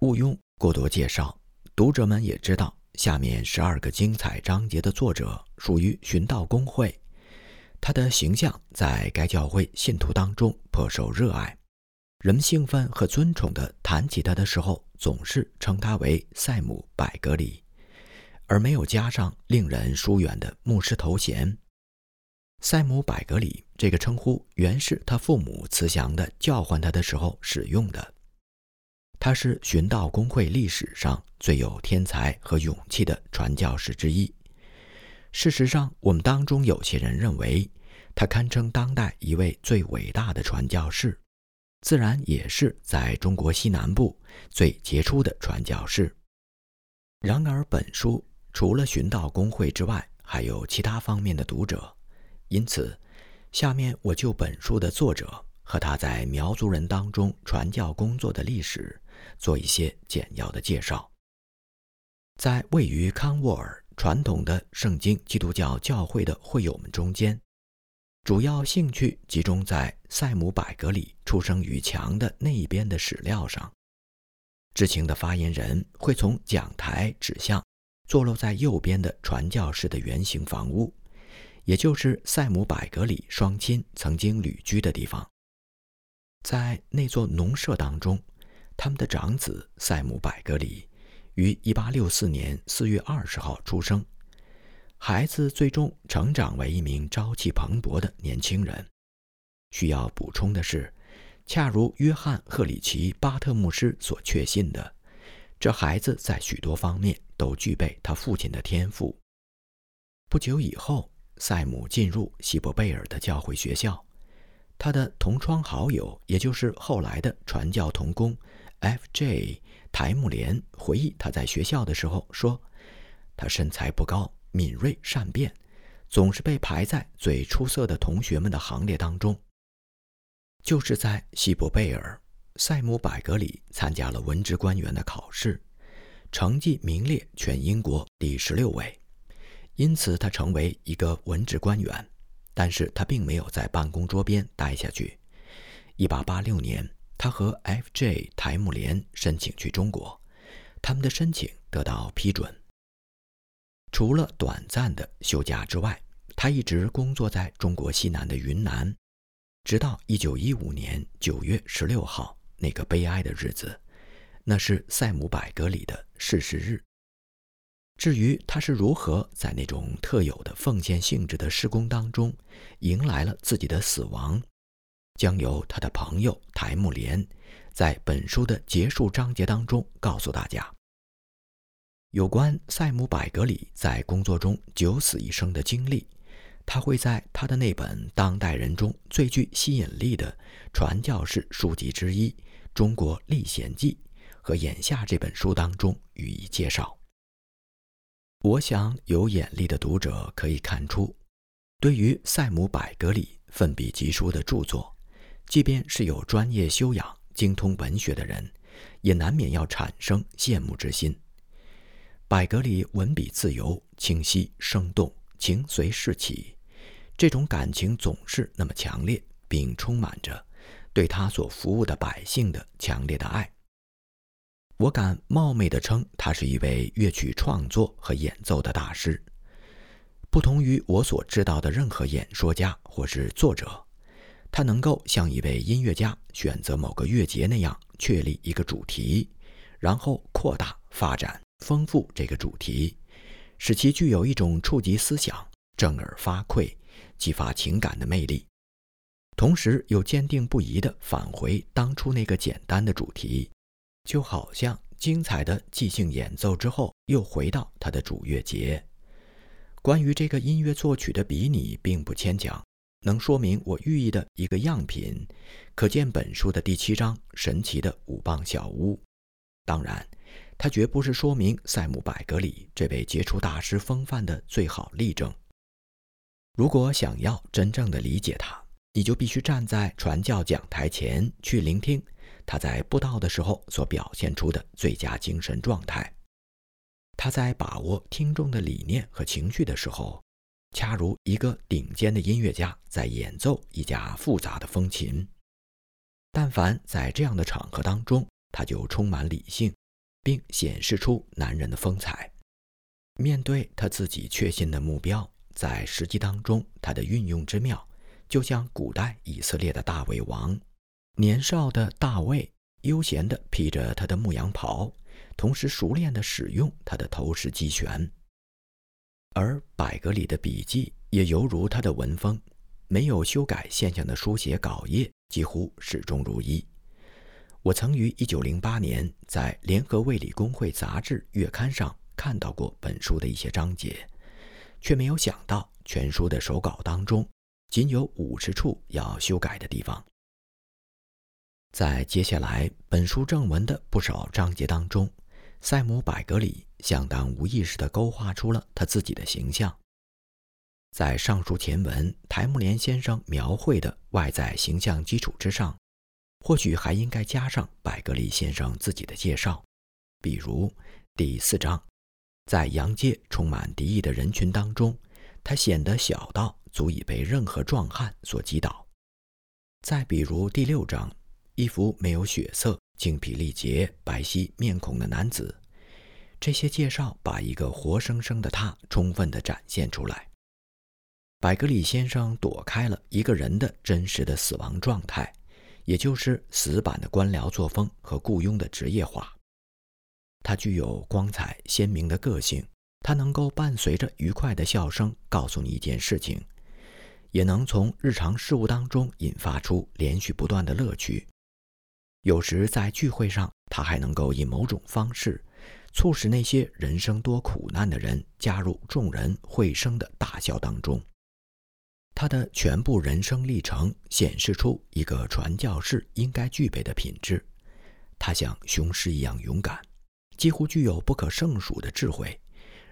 毋庸过多介绍，读者们也知道，下面十二个精彩章节的作者属于寻道公会，他的形象在该教会信徒当中颇受热爱，人们兴奋和尊崇地谈起他的时候，总是称他为塞姆·百格里，而没有加上令人疏远的牧师头衔。塞姆·百格里这个称呼原是他父母慈祥地叫唤他的时候使用的。他是寻道公会历史上最有天才和勇气的传教士之一。事实上，我们当中有些人认为他堪称当代一位最伟大的传教士，自然也是在中国西南部最杰出的传教士。然而，本书除了寻道公会之外，还有其他方面的读者，因此，下面我就本书的作者和他在苗族人当中传教工作的历史。做一些简要的介绍。在位于康沃尔传统的圣经基督教教会的会友们中间，主要兴趣集中在塞姆·百格里出生于墙的那一边的史料上。知情的发言人会从讲台指向坐落在右边的传教士的圆形房屋，也就是塞姆·百格里双亲曾经旅居的地方。在那座农舍当中。他们的长子塞姆·百格里于1864年4月20号出生。孩子最终成长为一名朝气蓬勃的年轻人。需要补充的是，恰如约翰·赫里奇·巴特牧师所确信的，这孩子在许多方面都具备他父亲的天赋。不久以后，塞姆进入西伯贝尔的教会学校。他的同窗好友，也就是后来的传教童工。F.J. 台木莲回忆，他在学校的时候说：“他身材不高，敏锐善变，总是被排在最出色的同学们的行列当中。”就是在西伯贝尔，塞姆·百格里参加了文职官员的考试，成绩名列全英国第十六位，因此他成为一个文职官员。但是他并没有在办公桌边待下去。1886年。他和 F.J. 台木莲申请去中国，他们的申请得到批准。除了短暂的休假之外，他一直工作在中国西南的云南，直到1915年9月16号那个悲哀的日子，那是塞姆·百格里的逝世日。至于他是如何在那种特有的奉献性质的施工当中迎来了自己的死亡。将由他的朋友台木莲在本书的结束章节当中告诉大家。有关塞姆·百格里在工作中九死一生的经历，他会在他的那本当代人中最具吸引力的传教士书籍之一《中国历险记》和眼下这本书当中予以介绍。我想有眼力的读者可以看出，对于塞姆·百格里奋笔疾书的著作。即便是有专业修养、精通文学的人，也难免要产生羡慕之心。百格里文笔自由、清晰、生动，情随事起，这种感情总是那么强烈，并充满着对他所服务的百姓的强烈的爱。我敢冒昧地称，他是一位乐曲创作和演奏的大师，不同于我所知道的任何演说家或是作者。他能够像一位音乐家选择某个乐节那样确立一个主题，然后扩大、发展、丰富这个主题，使其具有一种触及思想、振耳发聩、激发情感的魅力，同时又坚定不移地返回当初那个简单的主题，就好像精彩的即兴演奏之后又回到他的主乐节。关于这个音乐作曲的比拟，并不牵强。能说明我寓意的一个样品，可见本书的第七章“神奇的五磅小屋”。当然，它绝不是说明塞姆·百格里这位杰出大师风范的最好例证。如果想要真正的理解他，你就必须站在传教讲台前去聆听他在布道的时候所表现出的最佳精神状态。他在把握听众的理念和情绪的时候。恰如一个顶尖的音乐家在演奏一架复杂的风琴，但凡在这样的场合当中，他就充满理性、并显示出男人的风采。面对他自己确信的目标，在实际当中，他的运用之妙，就像古代以色列的大卫王。年少的大卫悠闲地披着他的牧羊袍，同时熟练地使用他的投石机旋。而百格里的笔记也犹如他的文风，没有修改现象的书写稿页几乎始终如一。我曾于1908年在《联合卫理公会杂志月刊》上看到过本书的一些章节，却没有想到全书的手稿当中仅有五十处要修改的地方。在接下来本书正文的不少章节当中，塞姆·百格里相当无意识地勾画出了他自己的形象。在上述前文台木连先生描绘的外在形象基础之上，或许还应该加上百格里先生自己的介绍，比如第四章，在洋界充满敌意的人群当中，他显得小到足以被任何壮汉所击倒；再比如第六章。一幅没有血色、精疲力竭、白皙面孔的男子，这些介绍把一个活生生的他充分地展现出来。百格里先生躲开了一个人的真实的死亡状态，也就是死板的官僚作风和雇佣的职业化。他具有光彩鲜明的个性，他能够伴随着愉快的笑声告诉你一件事情，也能从日常事物当中引发出连续不断的乐趣。有时在聚会上，他还能够以某种方式，促使那些人生多苦难的人加入众人会声的大笑当中。他的全部人生历程显示出一个传教士应该具备的品质：他像雄狮一样勇敢，几乎具有不可胜数的智慧，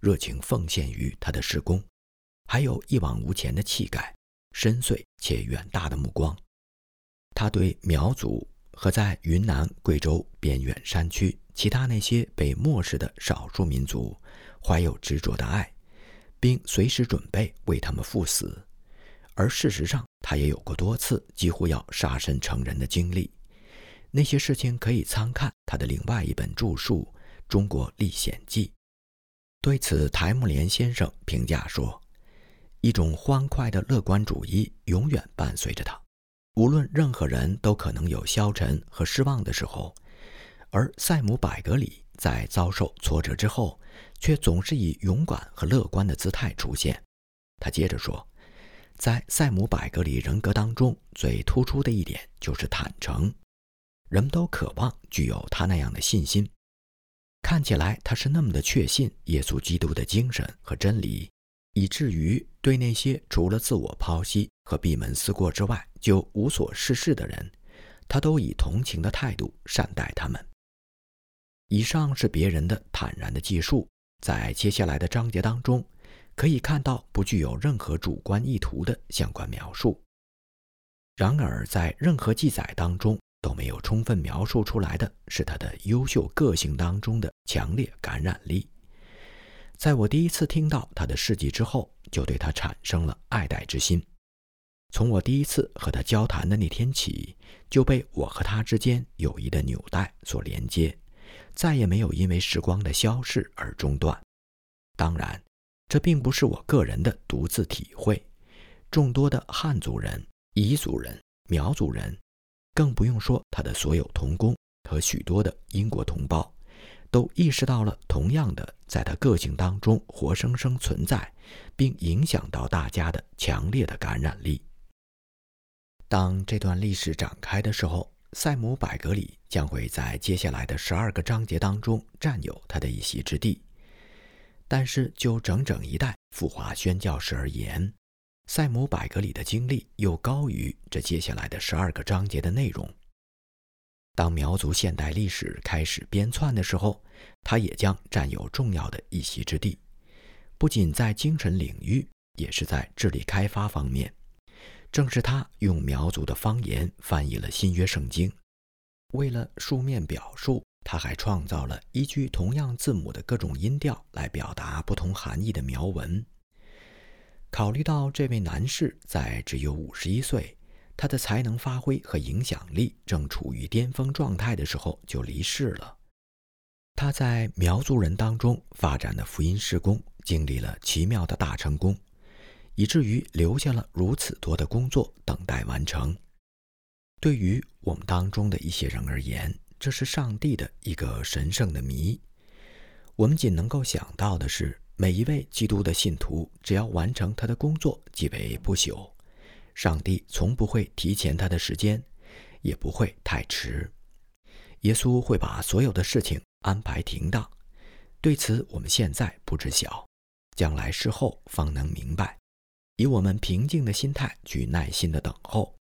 热情奉献于他的施工，还有一往无前的气概，深邃且远大的目光。他对苗族。和在云南、贵州边远山区其他那些被漠视的少数民族，怀有执着的爱，并随时准备为他们赴死。而事实上，他也有过多次几乎要杀身成仁的经历。那些事情可以参看他的另外一本著述《中国历险记》。对此，台木连先生评价说：“一种欢快的乐观主义永远伴随着他。”无论任何人都可能有消沉和失望的时候，而塞姆·百格里在遭受挫折之后，却总是以勇敢和乐观的姿态出现。他接着说，在塞姆·百格里人格当中最突出的一点就是坦诚，人们都渴望具有他那样的信心。看起来他是那么的确信耶稣基督的精神和真理。以至于对那些除了自我剖析和闭门思过之外就无所事事的人，他都以同情的态度善待他们。以上是别人的坦然的记述，在接下来的章节当中，可以看到不具有任何主观意图的相关描述。然而，在任何记载当中都没有充分描述出来的是他的优秀个性当中的强烈感染力。在我第一次听到他的事迹之后，就对他产生了爱戴之心。从我第一次和他交谈的那天起，就被我和他之间友谊的纽带所连接，再也没有因为时光的消逝而中断。当然，这并不是我个人的独自体会，众多的汉族人、彝族人、苗族人，更不用说他的所有同工和许多的英国同胞。都意识到了同样的，在他个性当中活生生存在，并影响到大家的强烈的感染力。当这段历史展开的时候，塞姆·百格里将会在接下来的十二个章节当中占有他的一席之地。但是，就整整一代赴华宣教士而言，塞姆·百格里的经历又高于这接下来的十二个章节的内容。当苗族现代历史开始编纂的时候，他也将占有重要的一席之地，不仅在精神领域，也是在智力开发方面。正是他用苗族的方言翻译了新约圣经。为了书面表述，他还创造了依据同样字母的各种音调来表达不同含义的苗文。考虑到这位男士在只有五十一岁。他的才能发挥和影响力正处于巅峰状态的时候就离世了。他在苗族人当中发展的福音事工经历了奇妙的大成功，以至于留下了如此多的工作等待完成。对于我们当中的一些人而言，这是上帝的一个神圣的谜。我们仅能够想到的是，每一位基督的信徒，只要完成他的工作，即为不朽。上帝从不会提前他的时间，也不会太迟。耶稣会把所有的事情安排停当，对此我们现在不知晓，将来事后方能明白。以我们平静的心态去耐心的等候。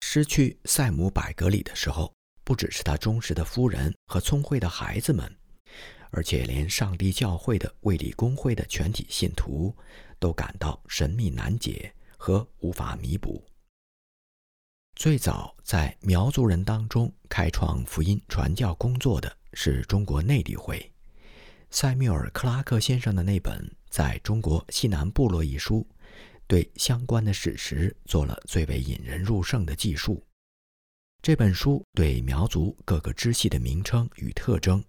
失去塞姆·百格里的时候，不只是他忠实的夫人和聪慧的孩子们，而且连上帝教会的卫理公会的全体信徒都感到神秘难解和无法弥补。最早在苗族人当中开创福音传教工作的是中国内地会，塞缪尔·克拉克先生的那本《在中国西南部落》一书，对相关的史实做了最为引人入胜的记述。这本书对苗族各个支系的名称与特征、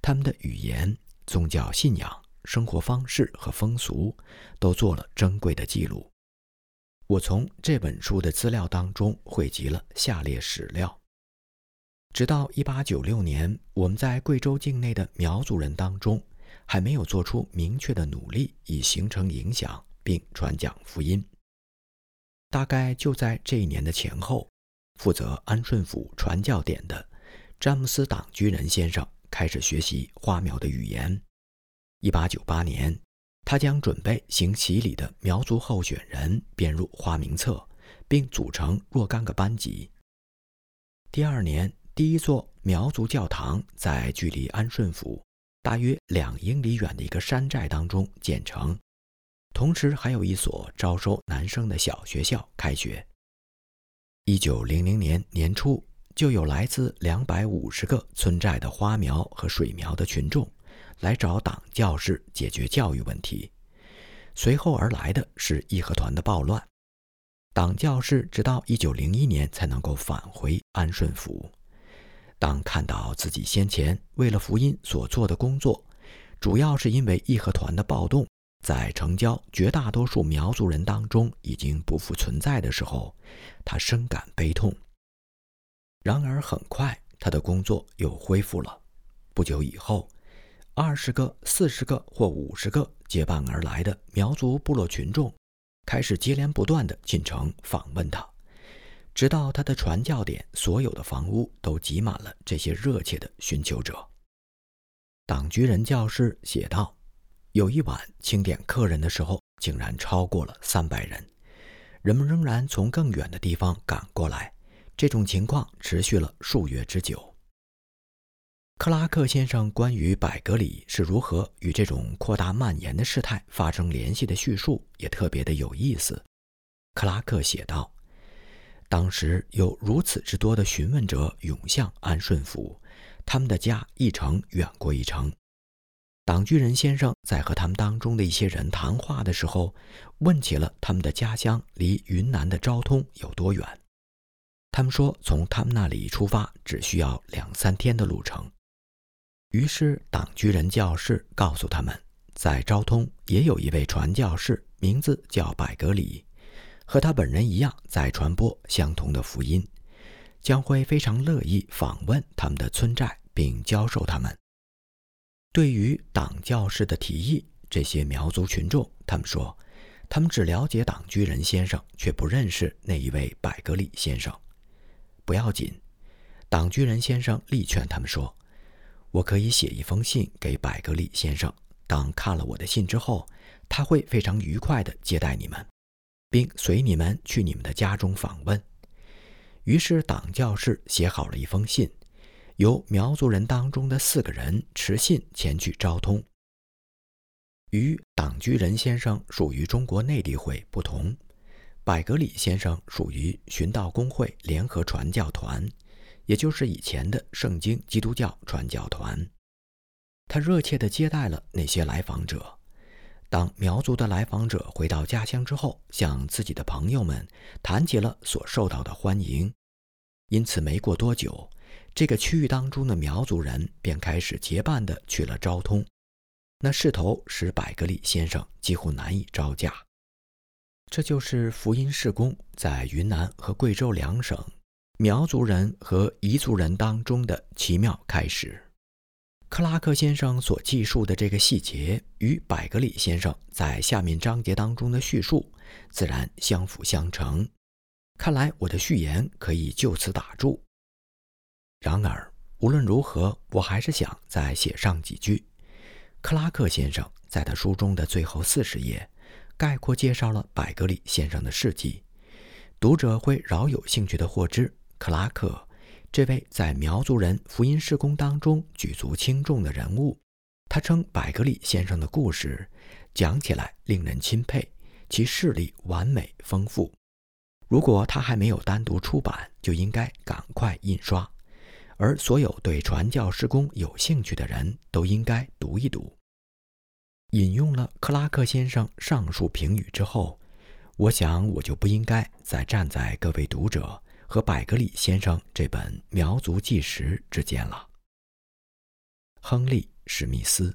他们的语言、宗教信仰、生活方式和风俗，都做了珍贵的记录。我从这本书的资料当中汇集了下列史料：直到1896年，我们在贵州境内的苗族人当中还没有做出明确的努力以形成影响并传讲福音。大概就在这一年的前后，负责安顺府传教点的詹姆斯·党居人先生开始学习花苗的语言。1898年。他将准备行洗礼的苗族候选人编入花名册，并组成若干个班级。第二年，第一座苗族教堂在距离安顺府大约两英里远的一个山寨当中建成，同时还有一所招收男生的小学校开学。一九零零年年初，就有来自两百五十个村寨的花苗和水苗的群众。来找党教士解决教育问题，随后而来的是义和团的暴乱。党教士直到一九零一年才能够返回安顺府。当看到自己先前为了福音所做的工作，主要是因为义和团的暴动在城郊绝大多数苗族人当中已经不复存在的时候，他深感悲痛。然而很快，他的工作又恢复了。不久以后。二十个、四十个或五十个结伴而来的苗族部落群众，开始接连不断地进城访问他，直到他的传教点所有的房屋都挤满了这些热切的寻求者。党居人教师写道：“有一晚清点客人的时候，竟然超过了三百人，人们仍然从更远的地方赶过来。这种情况持续了数月之久。”克拉克先生关于百格里是如何与这种扩大蔓延的事态发生联系的叙述也特别的有意思。克拉克写道：“当时有如此之多的询问者涌向安顺府，他们的家一城远过一城。党居人先生在和他们当中的一些人谈话的时候，问起了他们的家乡离云南的昭通有多远。他们说，从他们那里出发只需要两三天的路程。”于是，党居人教士告诉他们，在昭通也有一位传教士，名字叫百格里，和他本人一样，在传播相同的福音，将会非常乐意访问他们的村寨，并教授他们。对于党教士的提议，这些苗族群众他们说，他们只了解党居人先生，却不认识那一位百格里先生。不要紧，党居人先生力劝他们说。我可以写一封信给百格里先生。当看了我的信之后，他会非常愉快地接待你们，并随你们去你们的家中访问。于是，党教士写好了一封信，由苗族人当中的四个人持信前去昭通。与党居仁先生属于中国内地会不同，百格里先生属于寻道公会联合传教团。也就是以前的圣经基督教传教团，他热切地接待了那些来访者。当苗族的来访者回到家乡之后，向自己的朋友们谈起了所受到的欢迎。因此，没过多久，这个区域当中的苗族人便开始结伴地去了昭通。那势头使百格里先生几乎难以招架。这就是福音事工在云南和贵州两省苗族人和彝族人当中的奇妙开始。克拉克先生所记述的这个细节，与百格里先生在下面章节当中的叙述，自然相辅相成。看来我的序言可以就此打住。然而，无论如何，我还是想再写上几句。克拉克先生在他书中的最后四十页，概括介绍了百格里先生的事迹。读者会饶有兴趣地获知，克拉克这位在苗族人福音事工当中举足轻重的人物，他称百格里先生的故事讲起来令人钦佩，其事例完美丰富。如果他还没有单独出版，就应该赶快印刷。而所有对传教施工有兴趣的人都应该读一读。引用了克拉克先生上述评语之后，我想我就不应该再站在各位读者和百格里先生这本苗族纪实之间了。亨利·史密斯。